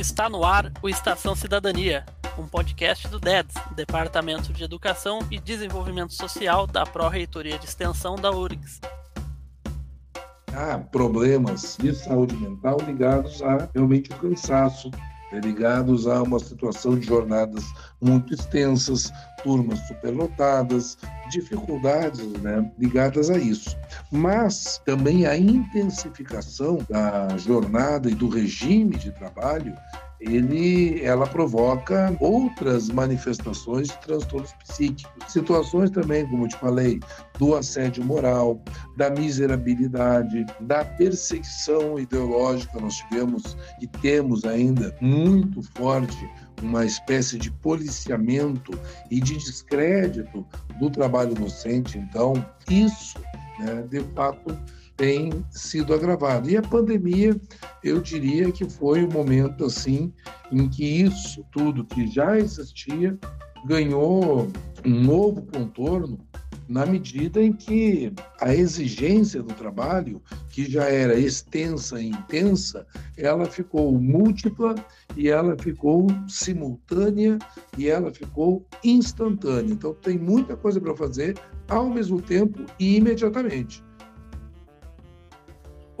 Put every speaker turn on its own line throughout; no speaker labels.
Está no ar o Estação Cidadania, um podcast do DEDS, Departamento de Educação e Desenvolvimento Social da Pró-Reitoria de Extensão da URGS.
Há problemas de saúde mental ligados a realmente o cansaço, ligados a uma situação de jornadas muito extensas, turmas superlotadas, dificuldades né, ligadas a isso. Mas também a intensificação da jornada e do regime de trabalho ele, ela provoca outras manifestações de transtornos psíquicos. Situações também, como eu te falei, do assédio moral, da miserabilidade, da perseguição ideológica. Nós tivemos e temos ainda muito forte uma espécie de policiamento e de descrédito do trabalho docente. Então, isso, né, de fato, tem sido agravado. E a pandemia, eu diria que foi o um momento assim em que isso tudo que já existia ganhou um novo contorno na medida em que a exigência do trabalho, que já era extensa e intensa, ela ficou múltipla e ela ficou simultânea e ela ficou instantânea. Então tem muita coisa para fazer ao mesmo tempo e imediatamente.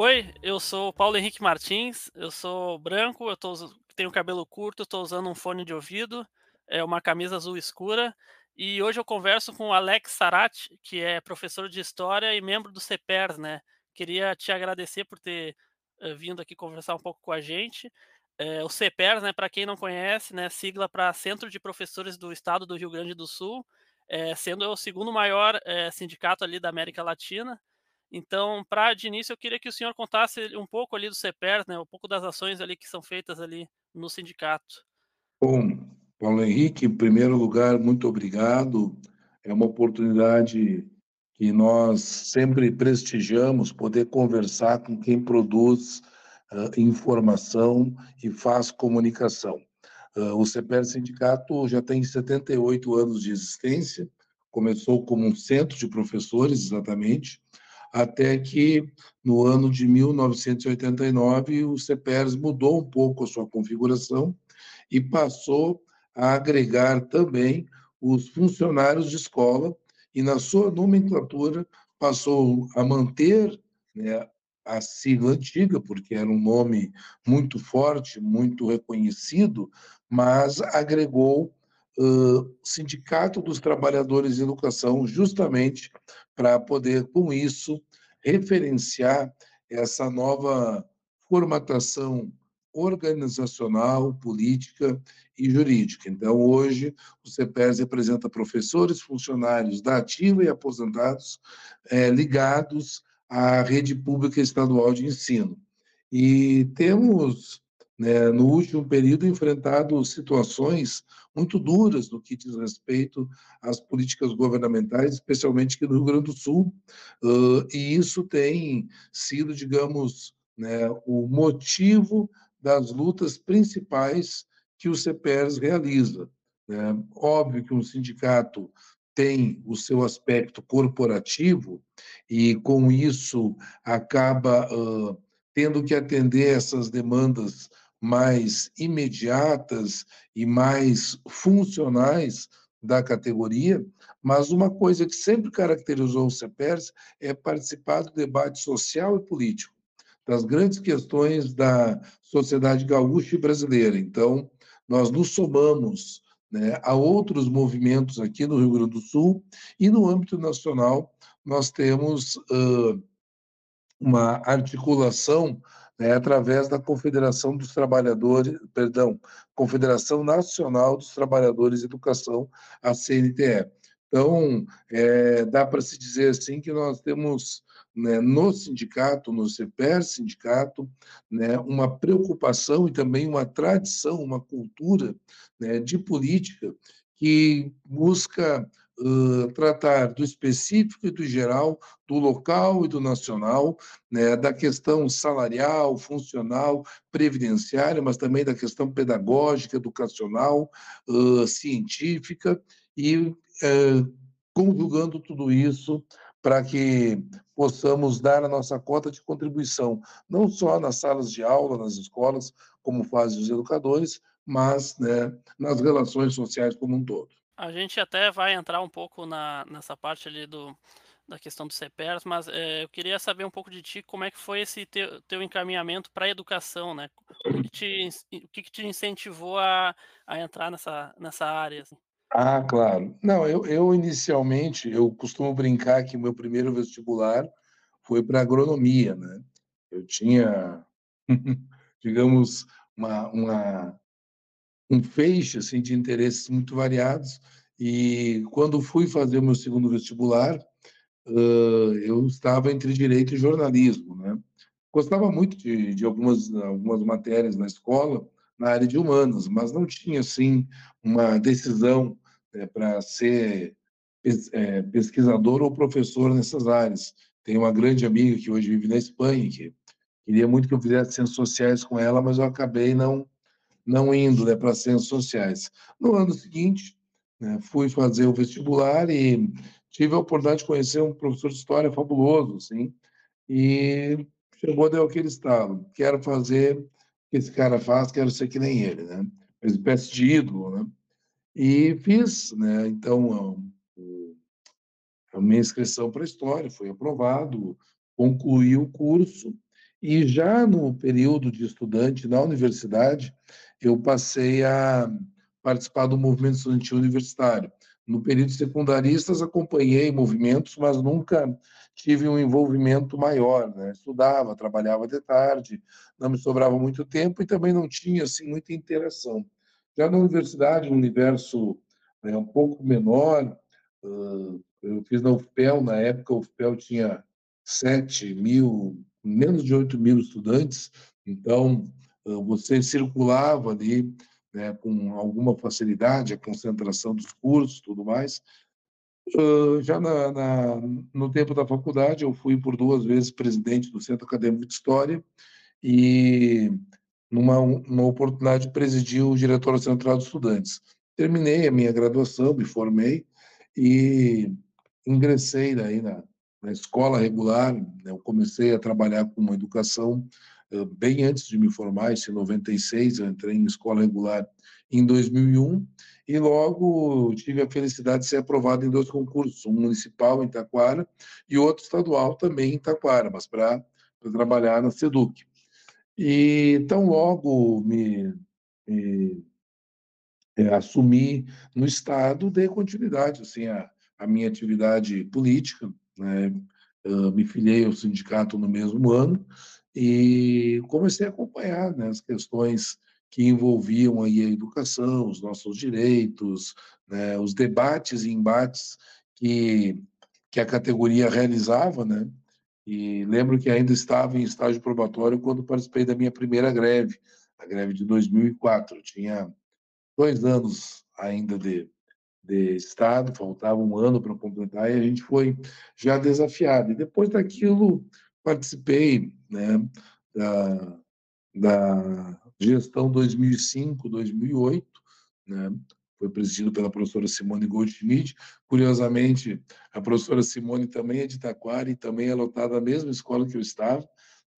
Oi, eu sou Paulo Henrique Martins, eu sou branco, eu tô, tenho cabelo curto, estou usando um fone de ouvido, é uma camisa azul escura, e hoje eu converso com o Alex Sarati, que é professor de História e membro do CEPERS, né? Queria te agradecer por ter uh, vindo aqui conversar um pouco com a gente. É, o CEPERS, né, para quem não conhece, né, sigla para Centro de Professores do Estado do Rio Grande do Sul, é, sendo o segundo maior é, sindicato ali da América Latina. Então, para de início, eu queria que o senhor contasse um pouco ali do CEPER, né, um pouco das ações ali que são feitas ali no sindicato.
Bom, Paulo Henrique, em primeiro lugar, muito obrigado. É uma oportunidade que nós sempre prestigiamos poder conversar com quem produz uh, informação e faz comunicação. Uh, o CEPER Sindicato já tem 78 anos de existência, começou como um centro de professores, exatamente, até que no ano de 1989 o CEPERS mudou um pouco a sua configuração e passou a agregar também os funcionários de escola e na sua nomenclatura passou a manter né, a sigla antiga, porque era um nome muito forte, muito reconhecido, mas agregou uh, Sindicato dos Trabalhadores de Educação, justamente para poder, com isso, referenciar essa nova formatação organizacional, política e jurídica. Então, hoje, o CEPES representa professores, funcionários da ativa e aposentados é, ligados à rede pública estadual de ensino. E temos né, no último período, enfrentado situações muito duras no que diz respeito às políticas governamentais, especialmente aqui no Rio Grande do Sul, uh, e isso tem sido, digamos, né, o motivo das lutas principais que o CPERS realiza. Né? Óbvio que um sindicato tem o seu aspecto corporativo e, com isso, acaba uh, tendo que atender essas demandas mais imediatas e mais funcionais da categoria, mas uma coisa que sempre caracterizou o CEPERS é participar do debate social e político, das grandes questões da sociedade gaúcha e brasileira. Então, nós nos somamos né, a outros movimentos aqui no Rio Grande do Sul e no âmbito nacional nós temos uh, uma articulação né, através da Confederação dos Trabalhadores, perdão, Confederação Nacional dos Trabalhadores de Educação, a CNTE. Então, é, dá para se dizer assim que nós temos né, no sindicato, no CEPER sindicato, né, uma preocupação e também uma tradição, uma cultura né, de política que busca uh, tratar do específico e do geral, do local e do nacional, né, da questão salarial, funcional, previdenciária, mas também da questão pedagógica, educacional, uh, científica, e uh, conjugando tudo isso para que possamos dar a nossa cota de contribuição, não só nas salas de aula, nas escolas, como fazem os educadores, mas né, nas relações sociais como um todo.
A gente até vai entrar um pouco na, nessa parte ali do, da questão do CEPERS, mas é, eu queria saber um pouco de ti, como é que foi esse teu, teu encaminhamento para a educação, né? O que, te, o que, te incentivou a, a entrar nessa, nessa área? Assim?
Ah, claro. Não, eu, eu inicialmente, eu costumo brincar que o meu primeiro vestibular foi para agronomia, né? Eu tinha, digamos, uma, uma, um feixe assim, de interesses muito variados, e quando fui fazer o meu segundo vestibular, uh, eu estava entre direito e jornalismo, né? Gostava muito de, de algumas, algumas matérias na escola, na área de humanas, mas não tinha, assim, uma decisão é, para ser é, pesquisador ou professor nessas áreas. Tenho uma grande amiga que hoje vive na Espanha, que queria muito que eu fizesse ciências sociais com ela, mas eu acabei não não indo né, para ciências sociais. No ano seguinte, né, fui fazer o vestibular e tive a oportunidade de conhecer um professor de história fabuloso, assim, e chegou deu aquele estalo, quero fazer o que esse cara faz, quero ser que nem ele, né? Uma espécie de ídolo, né? E fiz, né? Então, a minha inscrição para a história foi aprovado, concluí o curso e já no período de estudante na universidade, eu passei a participar do movimento estudantil universitário. No período secundaristas, acompanhei movimentos, mas nunca tive um envolvimento maior. Né? Estudava, trabalhava de tarde, não me sobrava muito tempo e também não tinha assim, muita interação. Já na universidade, um universo né, um pouco menor, uh, eu fiz na UFPEL, na época, a UFPEL tinha 7 mil, menos de 8 mil estudantes, então você circulava ali né, com alguma facilidade, a concentração dos cursos tudo mais. Uh, já na, na, no tempo da faculdade, eu fui por duas vezes presidente do Centro Acadêmico de História e numa uma oportunidade presidi o Diretório Central de Estudantes. Terminei a minha graduação, me formei e ingressei daí na, na escola regular. Né, eu comecei a trabalhar com educação uh, bem antes de me formar, em 96, eu entrei em escola regular em 2001 e logo tive a felicidade de ser aprovado em dois concursos, um municipal em Taquara e outro estadual também em Taquara, mas para trabalhar na SEDUC. E tão logo me, me é, assumi no Estado, dei continuidade assim, à, à minha atividade política, né? Uh, me filiei ao sindicato no mesmo ano e comecei a acompanhar né, as questões que envolviam aí a educação, os nossos direitos, né, os debates e embates que, que a categoria realizava, né, e lembro que ainda estava em estágio probatório quando participei da minha primeira greve, a greve de 2004. Eu tinha dois anos ainda de, de Estado, faltava um ano para completar, e a gente foi já desafiado. E depois daquilo, participei né, da, da gestão 2005-2008, né, foi presidido pela professora Simone Goldschmidt. Curiosamente, a professora Simone também é de Taquara e também é lotada na mesma escola que eu estava.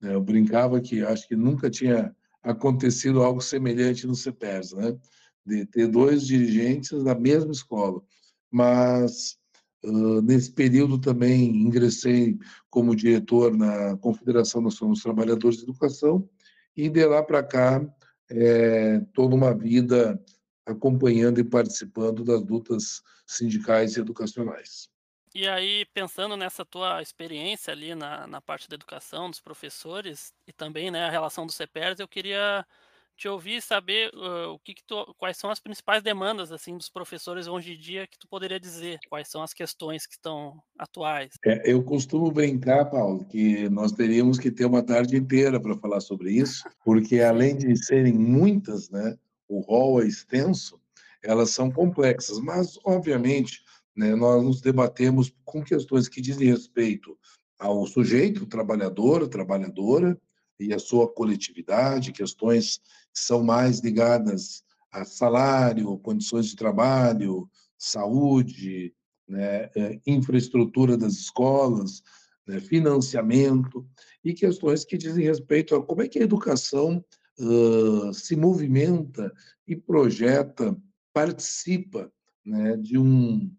Né? Eu brincava que acho que nunca tinha acontecido algo semelhante no CEPERS, né? de ter dois dirigentes da mesma escola. Mas, uh, nesse período também ingressei como diretor na Confederação Nacional dos Trabalhadores de Educação e de lá para cá é, toda uma vida acompanhando e participando das lutas sindicais e educacionais.
E aí, pensando nessa tua experiência ali na, na parte da educação, dos professores, e também né, a relação do CEPERS, eu queria te ouvir e saber uh, o que, que tu, quais são as principais demandas assim dos professores hoje em dia que tu poderia dizer, quais são as questões que estão atuais.
É, eu costumo brincar, Paulo, que nós teríamos que ter uma tarde inteira para falar sobre isso, porque além de serem muitas, né, o rol é extenso, elas são complexas, mas, obviamente, né, nós nos debatemos com questões que dizem respeito ao sujeito, trabalhador, trabalhadora, e a sua coletividade, questões que são mais ligadas a salário, condições de trabalho, saúde, né, é, infraestrutura das escolas, né, financiamento e questões que dizem respeito a como é que a educação uh, se movimenta e projeta, participa né, de um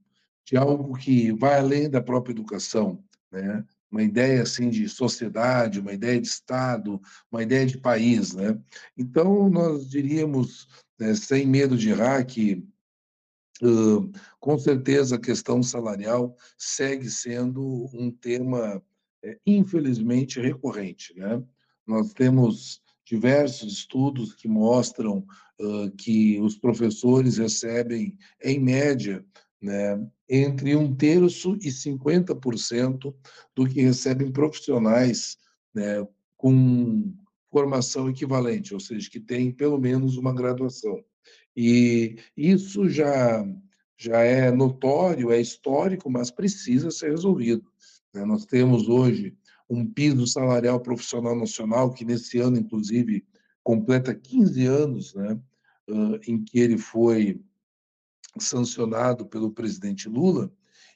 de algo que vai além da própria educação, né? Uma ideia assim de sociedade, uma ideia de Estado, uma ideia de país, né? Então nós diríamos, né, sem medo de errar, que uh, com certeza a questão salarial segue sendo um tema é, infelizmente recorrente, né? Nós temos diversos estudos que mostram uh, que os professores recebem, em média, né, entre um terço e 50% do que recebem profissionais né, com formação equivalente, ou seja, que têm pelo menos uma graduação. E isso já, já é notório, é histórico, mas precisa ser resolvido. Né? Nós temos hoje um piso salarial profissional nacional, que nesse ano, inclusive, completa 15 anos, né, em que ele foi sancionado pelo presidente Lula,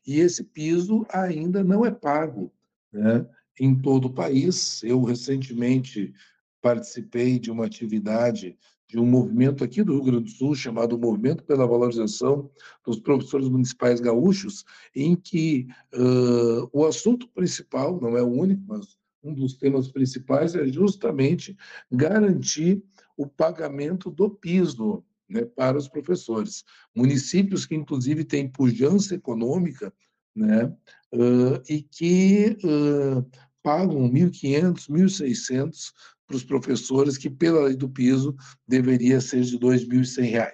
e esse piso ainda não é pago né, em todo o país. Eu recentemente participei de uma atividade de um movimento aqui do Rio Grande do Sul chamado Movimento pela Valorização dos Professores Municipais Gaúchos, em que uh, o assunto principal, não é o único, mas um dos temas principais é justamente garantir o pagamento do piso né, para os professores. Municípios que, inclusive, têm pujança econômica né, uh, e que uh, pagam 1.500, 1.600 para os professores, que pela lei do piso deveria ser de R$ 2.100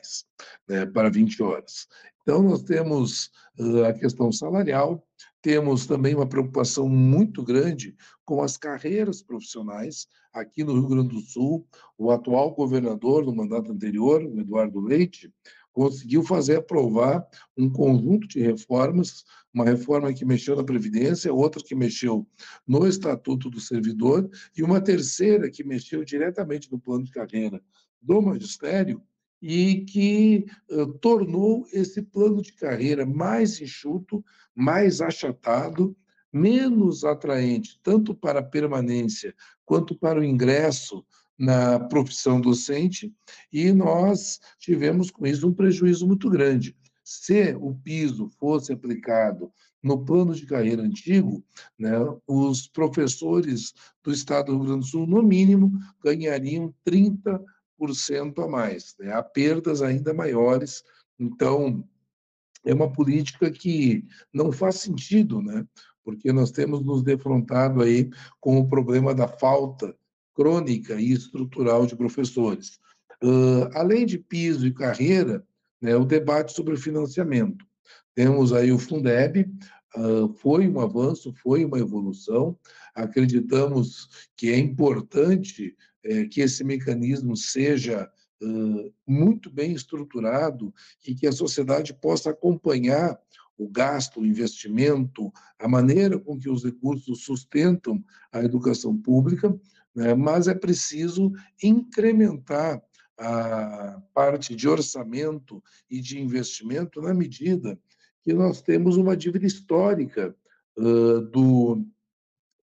né, para 20 horas. Então, nós temos uh, a questão salarial, temos também uma preocupação muito grande com as carreiras profissionais. Aqui no Rio Grande do Sul, o atual governador, no mandato anterior, o Eduardo Leite, conseguiu fazer aprovar um conjunto de reformas, uma reforma que mexeu na Previdência, outra que mexeu no Estatuto do Servidor e uma terceira que mexeu diretamente no plano de carreira do magistério, e que uh, tornou esse plano de carreira mais enxuto, mais achatado, menos atraente, tanto para a permanência quanto para o ingresso na profissão docente, e nós tivemos com isso um prejuízo muito grande. Se o piso fosse aplicado no plano de carreira antigo, né, os professores do Estado do Rio Grande do Sul, no mínimo, ganhariam 30 a mais. Né? Há perdas ainda maiores. Então, é uma política que não faz sentido, né? porque nós temos nos defrontado aí com o problema da falta crônica e estrutural de professores. Uh, além de piso e carreira, né, o debate sobre financiamento. Temos aí o Fundeb, uh, foi um avanço, foi uma evolução. Acreditamos que é importante é, que esse mecanismo seja muito bem estruturado e que a sociedade possa acompanhar o gasto, o investimento, a maneira com que os recursos sustentam a educação pública, né? mas é preciso incrementar a parte de orçamento e de investimento na medida que nós temos uma dívida histórica uh, do,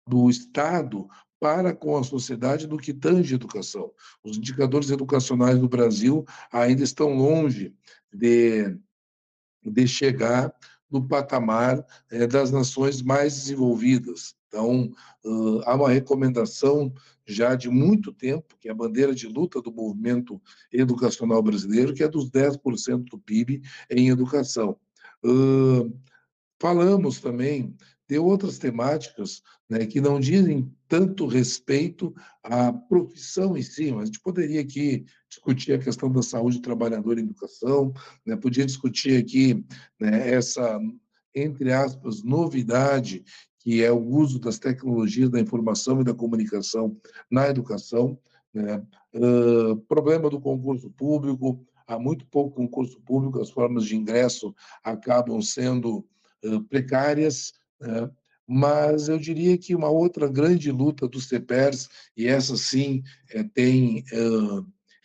do Estado para com a sociedade no que tange educação. Os indicadores educacionais do Brasil ainda estão longe de, de chegar no patamar é, das nações mais desenvolvidas. Então, há uma recomendação já de muito tempo, que é a bandeira de luta do movimento educacional brasileiro, que é dos 10% do PIB em educação. Falamos também de outras temáticas né, que não dizem tanto respeito à profissão em si, mas a gente poderia aqui discutir a questão da saúde do trabalhador em educação, né, podia discutir aqui né, essa, entre aspas, novidade que é o uso das tecnologias da informação e da comunicação na educação, né? Uh, problema do concurso público, há muito pouco concurso público, as formas de ingresso acabam sendo uh, precárias, né? mas eu diria que uma outra grande luta dos CEPERS, e essa sim é, tem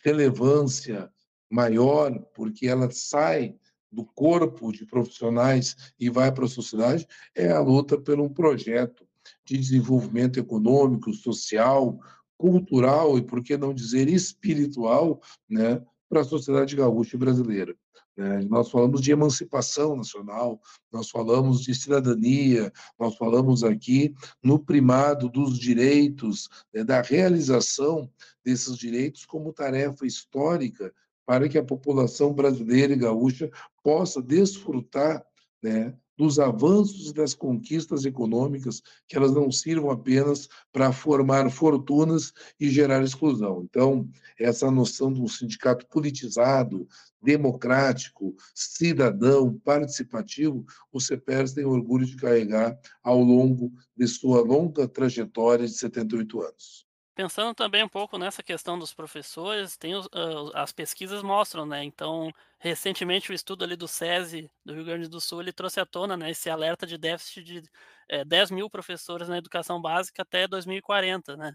relevância maior, porque ela sai do corpo de profissionais e vai para a sociedade, é a luta por um projeto de desenvolvimento econômico, social, cultural e, por que não dizer, espiritual, né, para a sociedade gaúcha brasileira. Né? Nós falamos de emancipação nacional, nós falamos de cidadania, nós falamos aqui no primado dos direitos, né, da realização desses direitos como tarefa histórica para que a população brasileira e gaúcha possa desfrutar né, dos avanços e das conquistas econômicas, que elas não sirvam apenas para formar fortunas e gerar exclusão. Então, essa noção de um sindicato politizado, democrático, cidadão, participativo, o CEPERS tem orgulho de carregar ao longo de sua longa trajetória de 78 anos.
Pensando também um pouco nessa questão dos professores, tem os, uh, as pesquisas mostram, né? Então, recentemente o estudo ali do SESI do Rio Grande do Sul ele trouxe à tona, né, esse alerta de déficit de é, 10 mil professores na educação básica até 2040, né?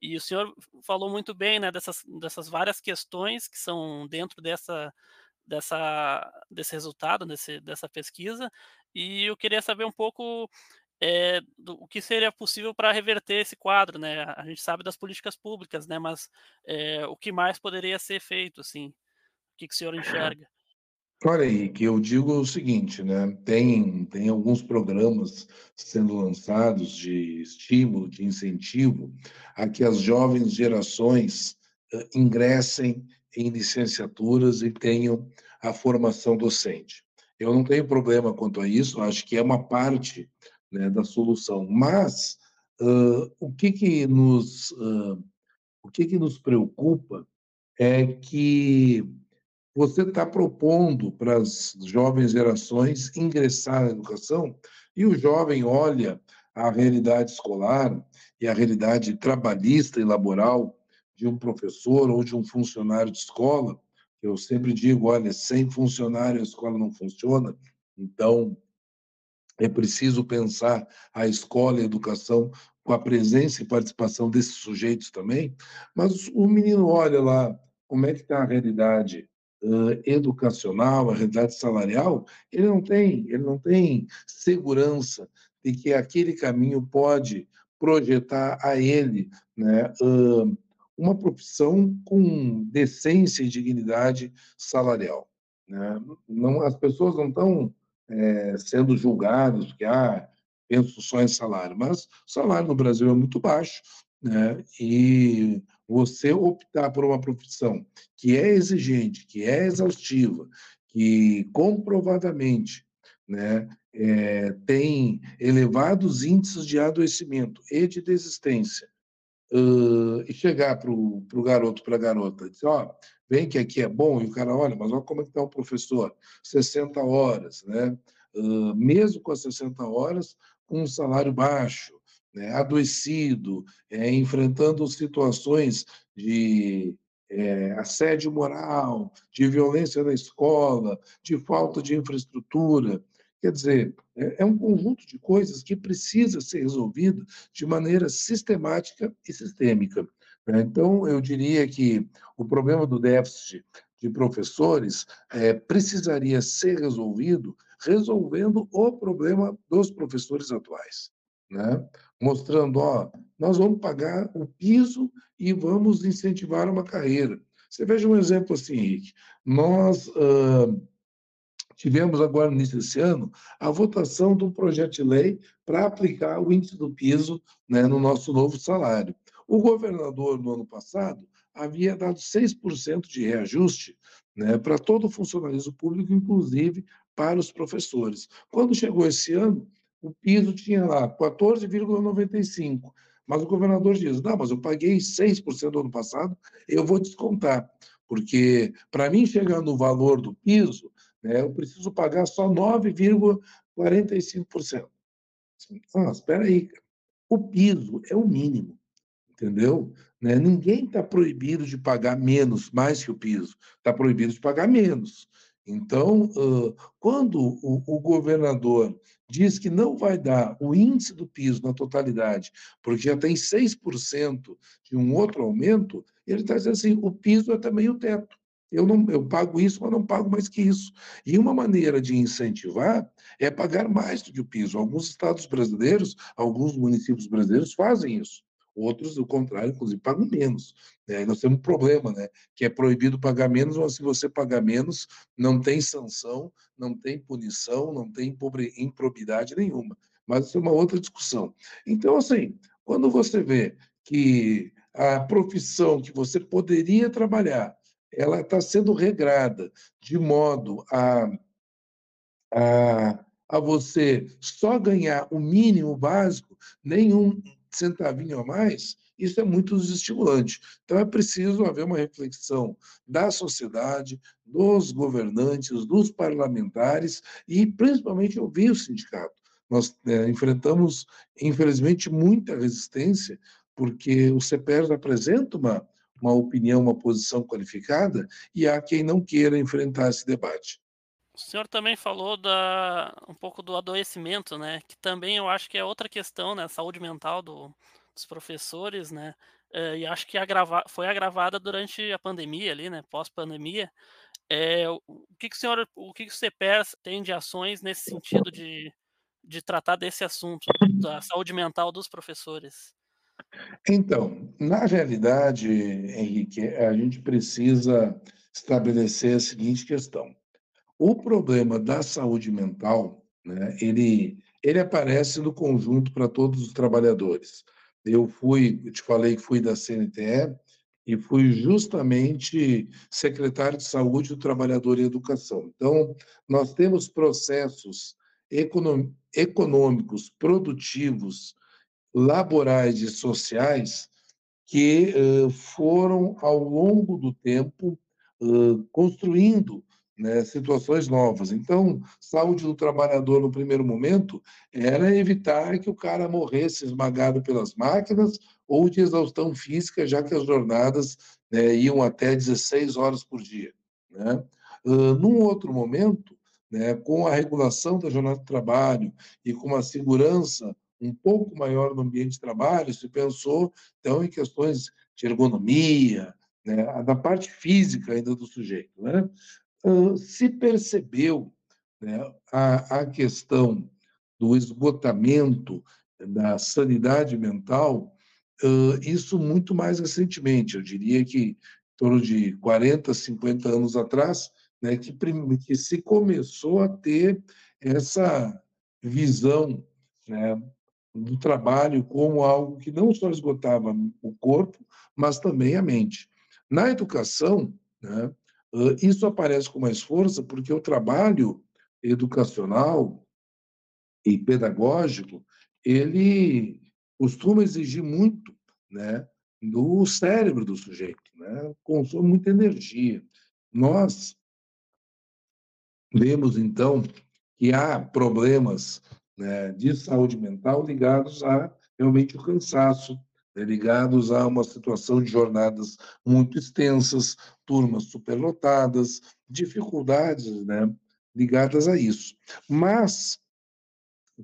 E o senhor falou muito bem, né, dessas, dessas várias questões que são dentro dessa dessa desse resultado, desse, dessa pesquisa. E eu queria saber um pouco é, do, o que seria possível para reverter esse quadro, né? A gente sabe das políticas públicas, né? Mas é, o que mais poderia ser feito, assim? O que, que o senhor enxerga?
Olha, Henrique, eu digo o seguinte, né? Tem, tem alguns programas sendo lançados de estímulo, de incentivo a que as jovens gerações uh, ingressem em licenciaturas e tenham a formação docente. Eu não tenho problema quanto a isso, acho que é uma parte né, da solução. Mas uh, o que que nos uh, o que que nos preocupa é que você está propondo para as jovens gerações ingressar na educação e o jovem olha a realidade escolar e a realidade trabalhista e laboral de um professor ou de um funcionário de escola. Eu sempre digo, olha, sem funcionário a escola não funciona. Então, é preciso pensar a escola e a educação com a presença e participação desses sujeitos também, mas o menino olha lá como é que está a realidade uh, educacional, a realidade salarial, ele não tem, ele não tem segurança de que aquele caminho pode projetar a ele né, uh, uma profissão com decência e dignidade salarial. Né? Não, as pessoas não estão é, sendo julgados, que ah, penso só em salário, mas o salário no Brasil é muito baixo, né? e você optar por uma profissão que é exigente, que é exaustiva, que comprovadamente né, é, tem elevados índices de adoecimento e de desistência, uh, e chegar para o garoto, para a garota, dizer, ó, oh, vem que aqui é bom, e o cara, olha, mas olha como é que está o professor, 60 horas, né? Uh, mesmo com as 60 horas, com um salário baixo, né? adoecido, é, enfrentando situações de é, assédio moral, de violência na escola, de falta de infraestrutura. Quer dizer, é, é um conjunto de coisas que precisa ser resolvido de maneira sistemática e sistêmica. Né? Então, eu diria que o problema do déficit de professores é, precisaria ser resolvido resolvendo o problema dos professores atuais, né? mostrando, ó, nós vamos pagar o piso e vamos incentivar uma carreira. Você veja um exemplo assim, Henrique. Nós uh, tivemos agora no início desse ano a votação um projeto de lei para aplicar o índice do piso né, no nosso novo salário. O governador, no ano passado, havia dado 6% de reajuste né, para todo o funcionalismo público, inclusive para os professores. Quando chegou esse ano, o piso tinha lá 14,95%. Mas o governador diz: não, mas eu paguei 6% no ano passado, eu vou descontar, porque para mim chegar no valor do piso, né, eu preciso pagar só 9,45%. Ah, espera aí, o piso é o mínimo entendeu? Né? Ninguém está proibido de pagar menos, mais que o piso, está proibido de pagar menos. Então, quando o, o, governador diz que não vai dar o índice do piso na totalidade, porque já tem 6% de um outro aumento, ele está dizendo assim: o piso é também o teto. eu não eu pago isso, mas não pago mais que isso. E uma maneira de incentivar é pagar mais do que o piso. Alguns estados brasileiros, alguns municípios brasileiros fazem isso. Outros, o contrário, inclusive, pagam menos. Né? Nós temos um problema, né? que é proibido pagar menos, mas se você pagar menos, não tem sanção, não tem punição, não tem improbidade nenhuma. Mas isso é uma outra discussão. Então, assim, quando você vê que a profissão que você poderia trabalhar, ela está sendo regrada de modo a, a, a você só ganhar o mínimo básico, nenhum centavinho a mais, isso é muito desestimulante. Então é preciso haver uma reflexão da sociedade, dos governantes, dos parlamentares e principalmente ouvir o sindicato. Nós é, enfrentamos, infelizmente, muita resistência, porque o CPER apresenta uma, uma opinião, uma posição qualificada, e há quem não queira enfrentar esse debate.
O senhor também falou da, um pouco do adoecimento, né? Que também eu acho que é outra questão, né? Saúde mental do, dos professores, né? É, e acho que agrava, foi agravada durante a pandemia ali, né? Pós-pandemia. É, o que, que o senhor, o que, que o tem de ações nesse sentido de, de tratar desse assunto, da saúde mental dos professores?
Então, na realidade, Henrique, a gente precisa estabelecer a seguinte questão. O problema da saúde mental, né, ele, ele aparece no conjunto para todos os trabalhadores. Eu fui, eu te falei que fui da CNTE e fui justamente secretário de saúde do trabalhador e educação. Então, nós temos processos econômicos, produtivos, laborais e sociais que uh, foram, ao longo do tempo, uh, construindo né, situações novas. Então, saúde do trabalhador no primeiro momento era evitar que o cara morresse esmagado pelas máquinas ou de exaustão física, já que as jornadas né, iam até 16 horas por dia. Né? Uh, num outro momento, né, com a regulação da jornada de trabalho e com uma segurança um pouco maior no ambiente de trabalho, se pensou, então, em questões de ergonomia, né, da parte física ainda do sujeito. Né? Se percebeu né, a, a questão do esgotamento da sanidade mental, uh, isso muito mais recentemente, eu diria que em torno de 40, 50 anos atrás, né, que, que se começou a ter essa visão né, do trabalho como algo que não só esgotava o corpo, mas também a mente. Na educação, né, isso aparece com mais força porque o trabalho educacional e pedagógico ele costuma exigir muito, né, do cérebro do sujeito, né, consome muita energia. Nós vemos então que há problemas né, de saúde mental ligados a realmente o cansaço, né, ligados a uma situação de jornadas muito extensas, turmas superlotadas, dificuldades né, ligadas a isso. Mas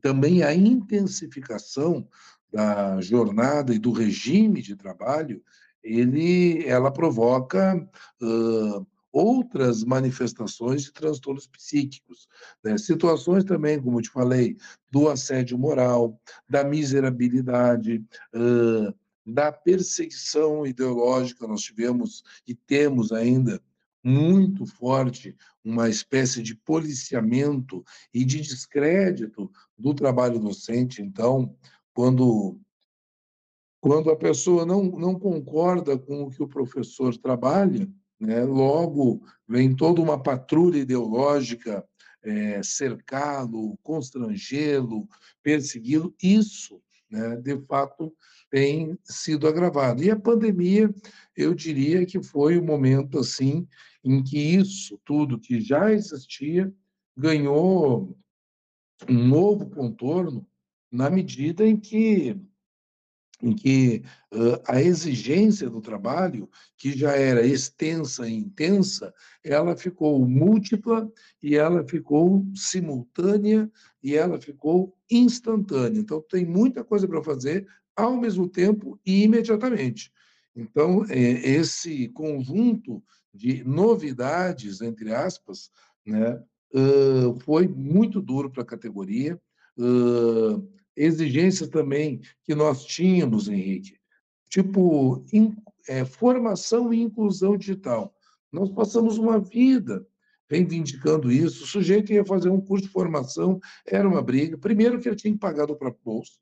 também a intensificação da jornada e do regime de trabalho, ele, ela provoca uh, outras manifestações de transtornos psíquicos. Né? Situações também, como eu te falei, do assédio moral, da miserabilidade, uh, da perseguição ideológica. Nós tivemos e temos ainda muito forte uma espécie de policiamento e de descrédito do trabalho docente. Então, quando quando a pessoa não, não concorda com o que o professor trabalha, né? Logo, vem toda uma patrulha ideológica é, cercá-lo, constrangê-lo, persegui-lo. Isso, né, de fato, tem sido agravado. E a pandemia, eu diria que foi o momento assim em que isso tudo que já existia ganhou um novo contorno na medida em que em que uh, a exigência do trabalho, que já era extensa e intensa, ela ficou múltipla e ela ficou simultânea e ela ficou instantânea. Então, tem muita coisa para fazer ao mesmo tempo e imediatamente. Então, é, esse conjunto de novidades, entre aspas, né, uh, foi muito duro para a categoria. Uh, exigências também que nós tínhamos, Henrique, tipo in, é, formação e inclusão digital. Nós passamos uma vida reivindicando isso. O sujeito ia fazer um curso de formação, era uma briga. Primeiro que ele tinha que pagar do próprio bolso,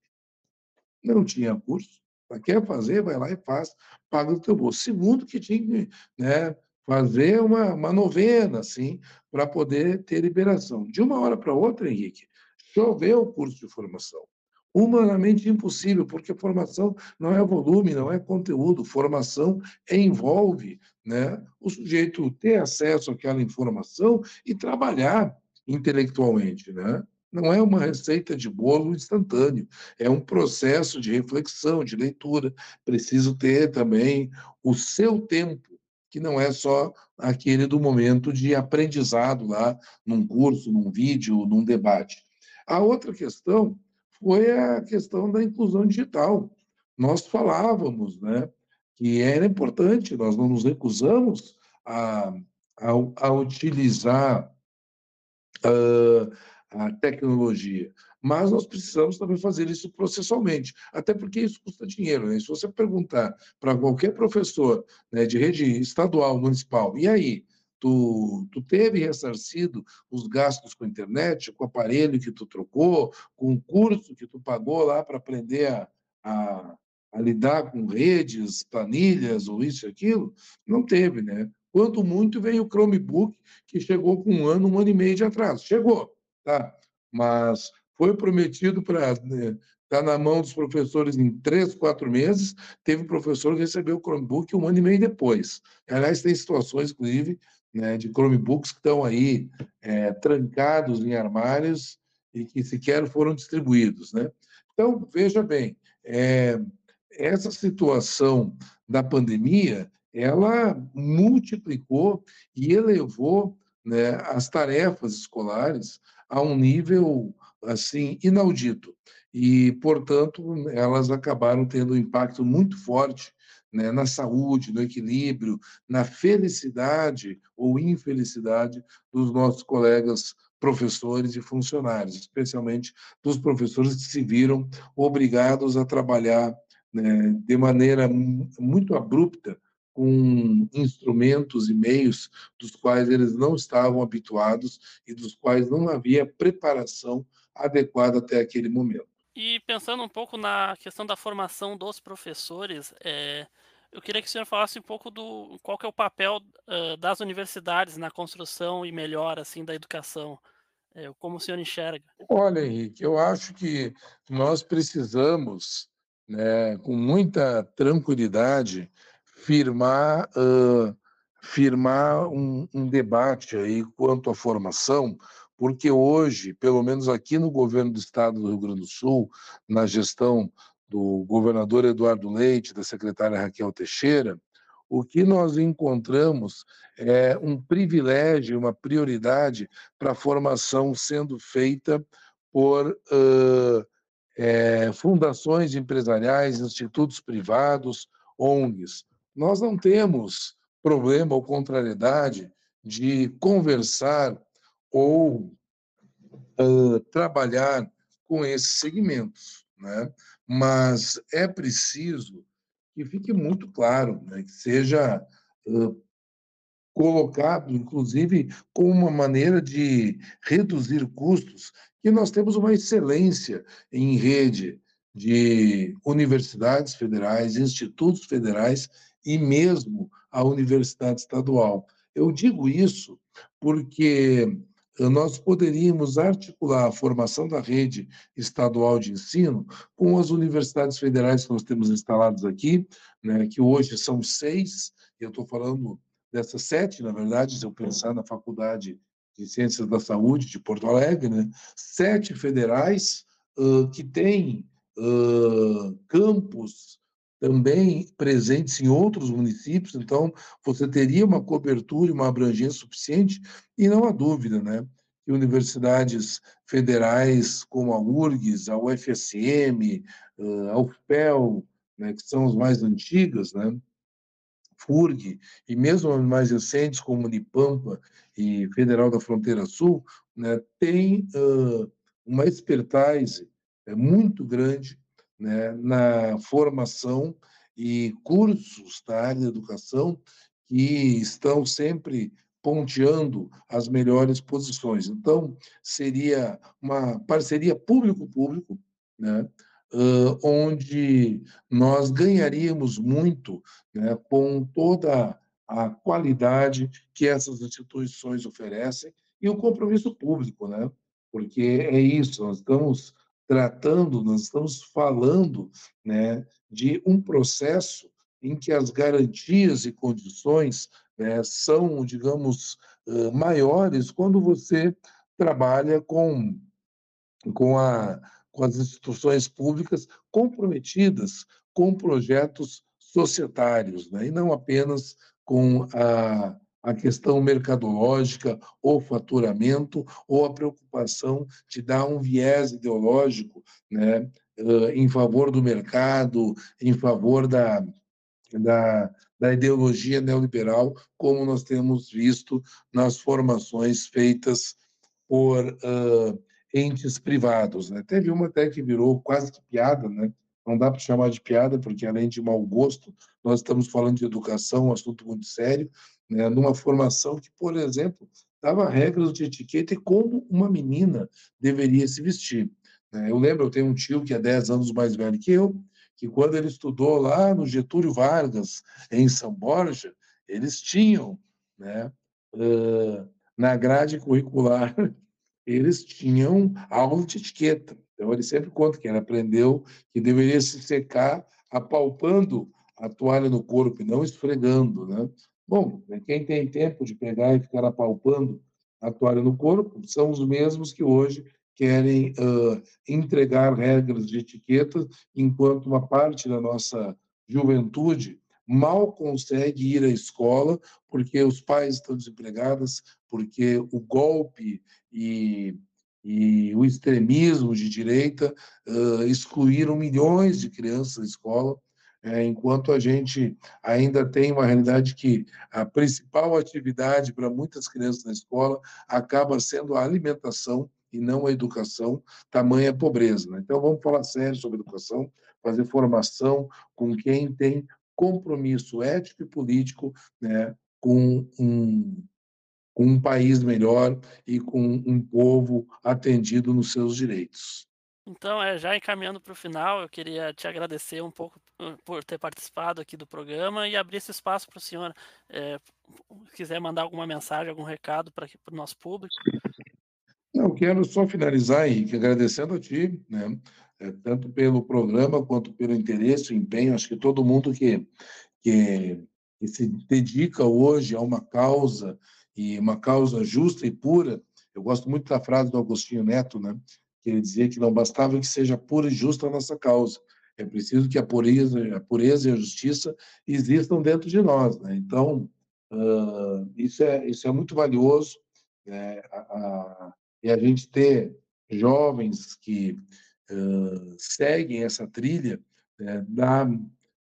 não tinha curso. Quer fazer, vai lá e faz, paga do teu bolso. Segundo que tinha que né, fazer uma, uma novena, assim, para poder ter liberação. De uma hora para outra, Henrique, choveu o curso de formação. Humanamente impossível, porque formação não é volume, não é conteúdo. Formação envolve né, o sujeito ter acesso àquela informação e trabalhar intelectualmente. Né? Não é uma receita de bolo instantâneo, é um processo de reflexão, de leitura. Preciso ter também o seu tempo que não é só aquele do momento de aprendizado lá num curso, num vídeo, num debate. A outra questão foi a questão da inclusão digital. Nós falávamos, né, que era importante, nós não nos recusamos a, a, a utilizar uh, a tecnologia, mas nós precisamos também fazer isso processualmente, até porque isso custa dinheiro. Né? Se você perguntar para qualquer professor né, de rede estadual, municipal, e aí, tu, tu teve ressarcido os gastos com a internet, com o aparelho que tu trocou, com o curso que tu pagou lá para aprender a, a, a lidar com redes, planilhas ou isso e aquilo? Não teve, né? Quanto muito veio o Chromebook, que chegou com um ano, um ano e meio de atraso. Chegou, tá? Mas foi prometido para né, tá na mão dos professores em três, quatro meses. Teve professor que recebeu o Chromebook um ano e meio depois. Aliás, tem situações, inclusive, né, de Chromebooks que estão aí é, trancados em armários e que sequer foram distribuídos. Né? Então, veja bem, é, essa situação da pandemia, ela multiplicou e elevou né, as tarefas escolares a um nível assim inaudito e portanto elas acabaram tendo um impacto muito forte né, na saúde, no equilíbrio, na felicidade ou infelicidade dos nossos colegas professores e funcionários, especialmente dos professores que se viram obrigados a trabalhar né, de maneira muito abrupta com instrumentos e meios dos quais eles não estavam habituados e dos quais não havia preparação adequada até aquele momento.
E pensando um pouco na questão da formação dos professores, é, eu queria que o senhor falasse um pouco do qual que é o papel uh, das universidades na construção e melhora assim da educação, é, como o senhor enxerga.
Olha, Henrique, eu acho que nós precisamos, né, com muita tranquilidade, firmar, uh, firmar um, um debate aí quanto à formação, porque hoje, pelo menos aqui no governo do estado do Rio Grande do Sul, na gestão do governador Eduardo Leite, da secretária Raquel Teixeira, o que nós encontramos é um privilégio, uma prioridade para a formação sendo feita por uh, é, fundações empresariais, institutos privados, ONGs nós não temos problema ou contrariedade de conversar ou uh, trabalhar com esses segmentos, né? Mas é preciso que fique muito claro, né? que seja uh, colocado, inclusive, como uma maneira de reduzir custos, que nós temos uma excelência em rede de universidades federais, institutos federais e mesmo a universidade estadual. Eu digo isso porque nós poderíamos articular a formação da rede estadual de ensino com as universidades federais que nós temos instaladas aqui, né, que hoje são seis, eu estou falando dessas sete, na verdade, se eu pensar na Faculdade de Ciências da Saúde de Porto Alegre, né, sete federais uh, que têm uh, campos também presentes em outros municípios, então você teria uma cobertura e uma abrangência suficiente, e não há dúvida, né, que universidades federais como a URGS, a UFSM, a UFPEL, né, que são as mais antigas, né, FURG, e mesmo as mais recentes, como Unipampa e Federal da Fronteira Sul, né, têm uh, uma expertise é, muito grande né, na formação e cursos da área da educação que estão sempre ponteando as melhores posições. Então, seria uma parceria público-público, né, uh, onde nós ganharíamos muito né, com toda a qualidade que essas instituições oferecem e o compromisso público, né? Porque é isso, nós estamos tratando, nós estamos falando, né, de um processo em que as garantias e condições né, são, digamos, maiores quando você trabalha com, com, a, com as instituições públicas comprometidas com projetos societários, né, e não apenas com a, a questão mercadológica, ou faturamento, ou a preocupação de dar um viés ideológico né, em favor do mercado, em favor da, da, da ideologia neoliberal, como nós temos visto nas formações feitas por uh, entes privados. Né? Teve uma até que virou quase que piada, né? não dá para chamar de piada, porque além de mau gosto, nós estamos falando de educação, um assunto muito sério, né? numa formação que, por exemplo, dava regras de etiqueta e como uma menina deveria se vestir. Né? Eu lembro, eu tenho um tio que é 10 anos mais velho que eu, que quando ele estudou lá no Getúlio Vargas, em São Borja, eles tinham, né, na grade curricular, eles tinham aula de etiqueta. Então, ele sempre conta que ele aprendeu que deveria se secar apalpando a toalha no corpo e não esfregando, né? Bom, quem tem tempo de pegar e ficar apalpando a toalha no corpo são os mesmos que hoje querem uh, entregar regras de etiqueta, enquanto uma parte da nossa juventude mal consegue ir à escola porque os pais estão desempregados, porque o golpe e, e o extremismo de direita uh, excluíram milhões de crianças da escola, é, enquanto a gente ainda tem uma realidade que a principal atividade para muitas crianças na escola acaba sendo a alimentação e não a educação, tamanha pobreza. Né? Então, vamos falar sério sobre educação, fazer formação com quem tem compromisso ético e político né, com um, com um país melhor e com um povo atendido nos seus direitos.
Então, é, já encaminhando para o final, eu queria te agradecer um pouco por ter participado aqui do programa e abrir esse espaço para o senhor, é, quiser mandar alguma mensagem, algum recado para o nosso público.
Eu quero só finalizar, Henrique, agradecendo a ti, né, é, tanto pelo programa quanto pelo interesse, o empenho. Acho que todo mundo que, que, que se dedica hoje a uma causa, e uma causa justa e pura, eu gosto muito da frase do Agostinho Neto, né, que ele dizia que não bastava que seja pura e justa a nossa causa, é preciso que a pureza, a pureza e a justiça existam dentro de nós. Né? Então, uh, isso, é, isso é muito valioso. Né? A, a, e a gente ter jovens que uh, seguem essa trilha né, dá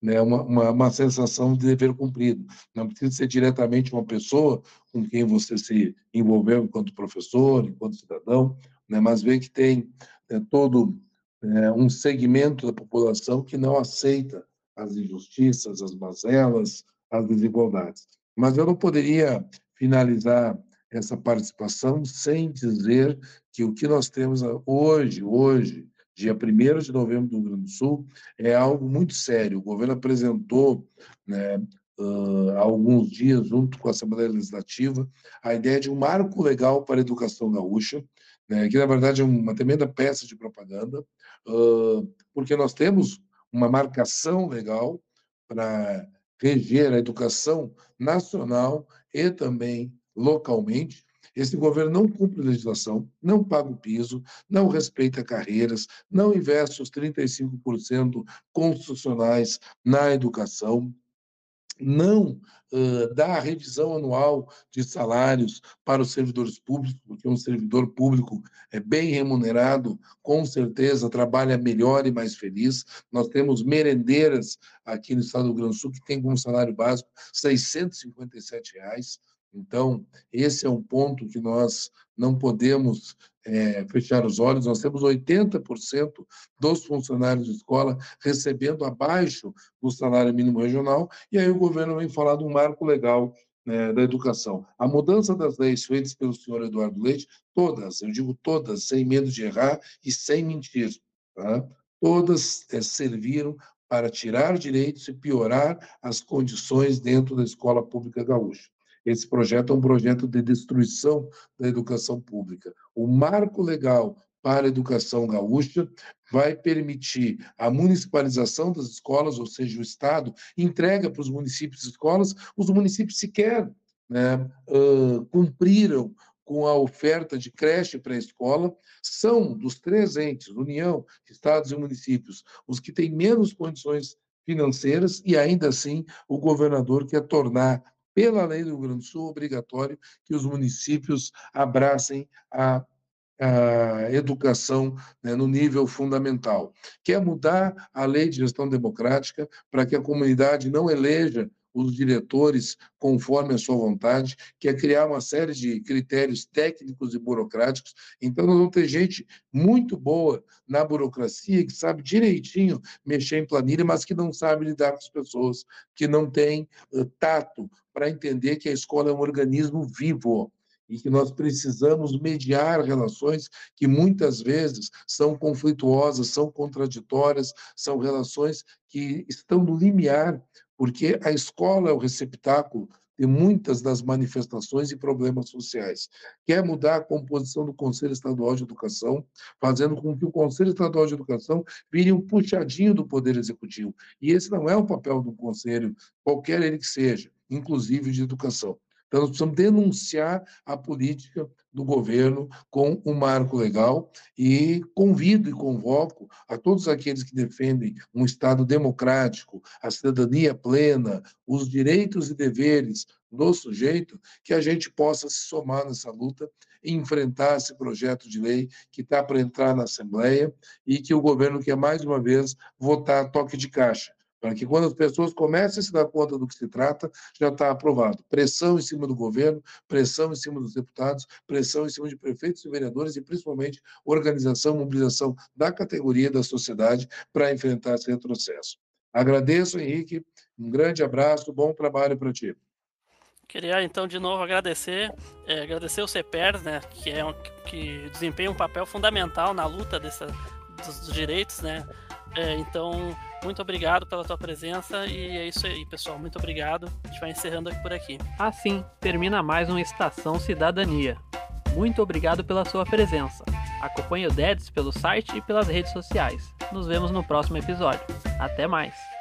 né, uma, uma, uma, sensação de dever cumprido. Não precisa ser diretamente uma pessoa com quem você se envolveu enquanto professor, enquanto cidadão, né, mas ver que tem né, todo né, um segmento da população que não aceita as injustiças, as mazelas, as desigualdades. Mas eu não poderia finalizar essa participação sem dizer que o que nós temos hoje, hoje, dia 1 de novembro do Rio Grande do Sul, é algo muito sério. O governo apresentou, né, uh, há alguns dias, junto com a Assembleia Legislativa, a ideia de um marco legal para a educação gaúcha, né, que na verdade é uma tremenda peça de propaganda, uh, porque nós temos uma marcação legal para reger a educação nacional e também localmente. Esse governo não cumpre legislação, não paga o piso, não respeita carreiras, não investe os 35% constitucionais na educação. Não uh, dá a revisão anual de salários para os servidores públicos, porque um servidor público é bem remunerado, com certeza trabalha melhor e mais feliz. Nós temos merendeiras aqui no estado do Rio Grande do Sul que tem como salário básico 657 reais. Então, esse é um ponto que nós não podemos é, fechar os olhos. Nós temos 80% dos funcionários de escola recebendo abaixo do salário mínimo regional, e aí o governo vem falar de um marco legal né, da educação. A mudança das leis feitas pelo senhor Eduardo Leite, todas, eu digo todas, sem medo de errar e sem mentir, tá? todas é, serviram para tirar direitos e piorar as condições dentro da escola pública gaúcha. Esse projeto é um projeto de destruição da educação pública. O marco legal para a educação gaúcha vai permitir a municipalização das escolas, ou seja, o Estado entrega para os municípios escolas, os municípios sequer né, uh, cumpriram com a oferta de creche pré-escola, são dos três entes, União, Estados e municípios, os que têm menos condições financeiras e ainda assim o governador quer tornar pela lei do Rio Grande do Sul, obrigatório que os municípios abracem a, a educação né, no nível fundamental. Quer mudar a lei de gestão democrática para que a comunidade não eleja os diretores conforme a sua vontade, que é criar uma série de critérios técnicos e burocráticos. Então, nós vamos ter gente muito boa na burocracia, que sabe direitinho mexer em planilha, mas que não sabe lidar com as pessoas, que não tem uh, tato para entender que a escola é um organismo vivo e que nós precisamos mediar relações que muitas vezes são conflituosas, são contraditórias, são relações que estão no limiar porque a escola é o receptáculo de muitas das manifestações e problemas sociais. Quer mudar a composição do Conselho Estadual de Educação, fazendo com que o Conselho Estadual de Educação vire um puxadinho do Poder Executivo. E esse não é o papel do Conselho, qualquer ele que seja, inclusive de educação. Então, nós precisamos denunciar a política do governo com um marco legal e convido e convoco a todos aqueles que defendem um Estado democrático, a cidadania plena, os direitos e deveres do sujeito, que a gente possa se somar nessa luta e enfrentar esse projeto de lei que está para entrar na Assembleia e que o governo quer, mais uma vez, votar toque de caixa para que quando as pessoas comecem a se dar conta do que se trata, já está aprovado. Pressão em cima do governo, pressão em cima dos deputados, pressão em cima de prefeitos e vereadores e principalmente organização, mobilização da categoria da sociedade para enfrentar esse retrocesso. Agradeço, Henrique, um grande abraço, bom trabalho para ti.
Queria então de novo agradecer, é, agradecer o CEPER, né, que é um, que desempenha um papel fundamental na luta dessa, dos, dos direitos, né, é, então, muito obrigado pela tua presença e é isso aí, pessoal. Muito obrigado. A gente vai encerrando aqui por aqui.
Assim, termina mais uma Estação Cidadania. Muito obrigado pela sua presença. Acompanhe o DEDS pelo site e pelas redes sociais. Nos vemos no próximo episódio. Até mais!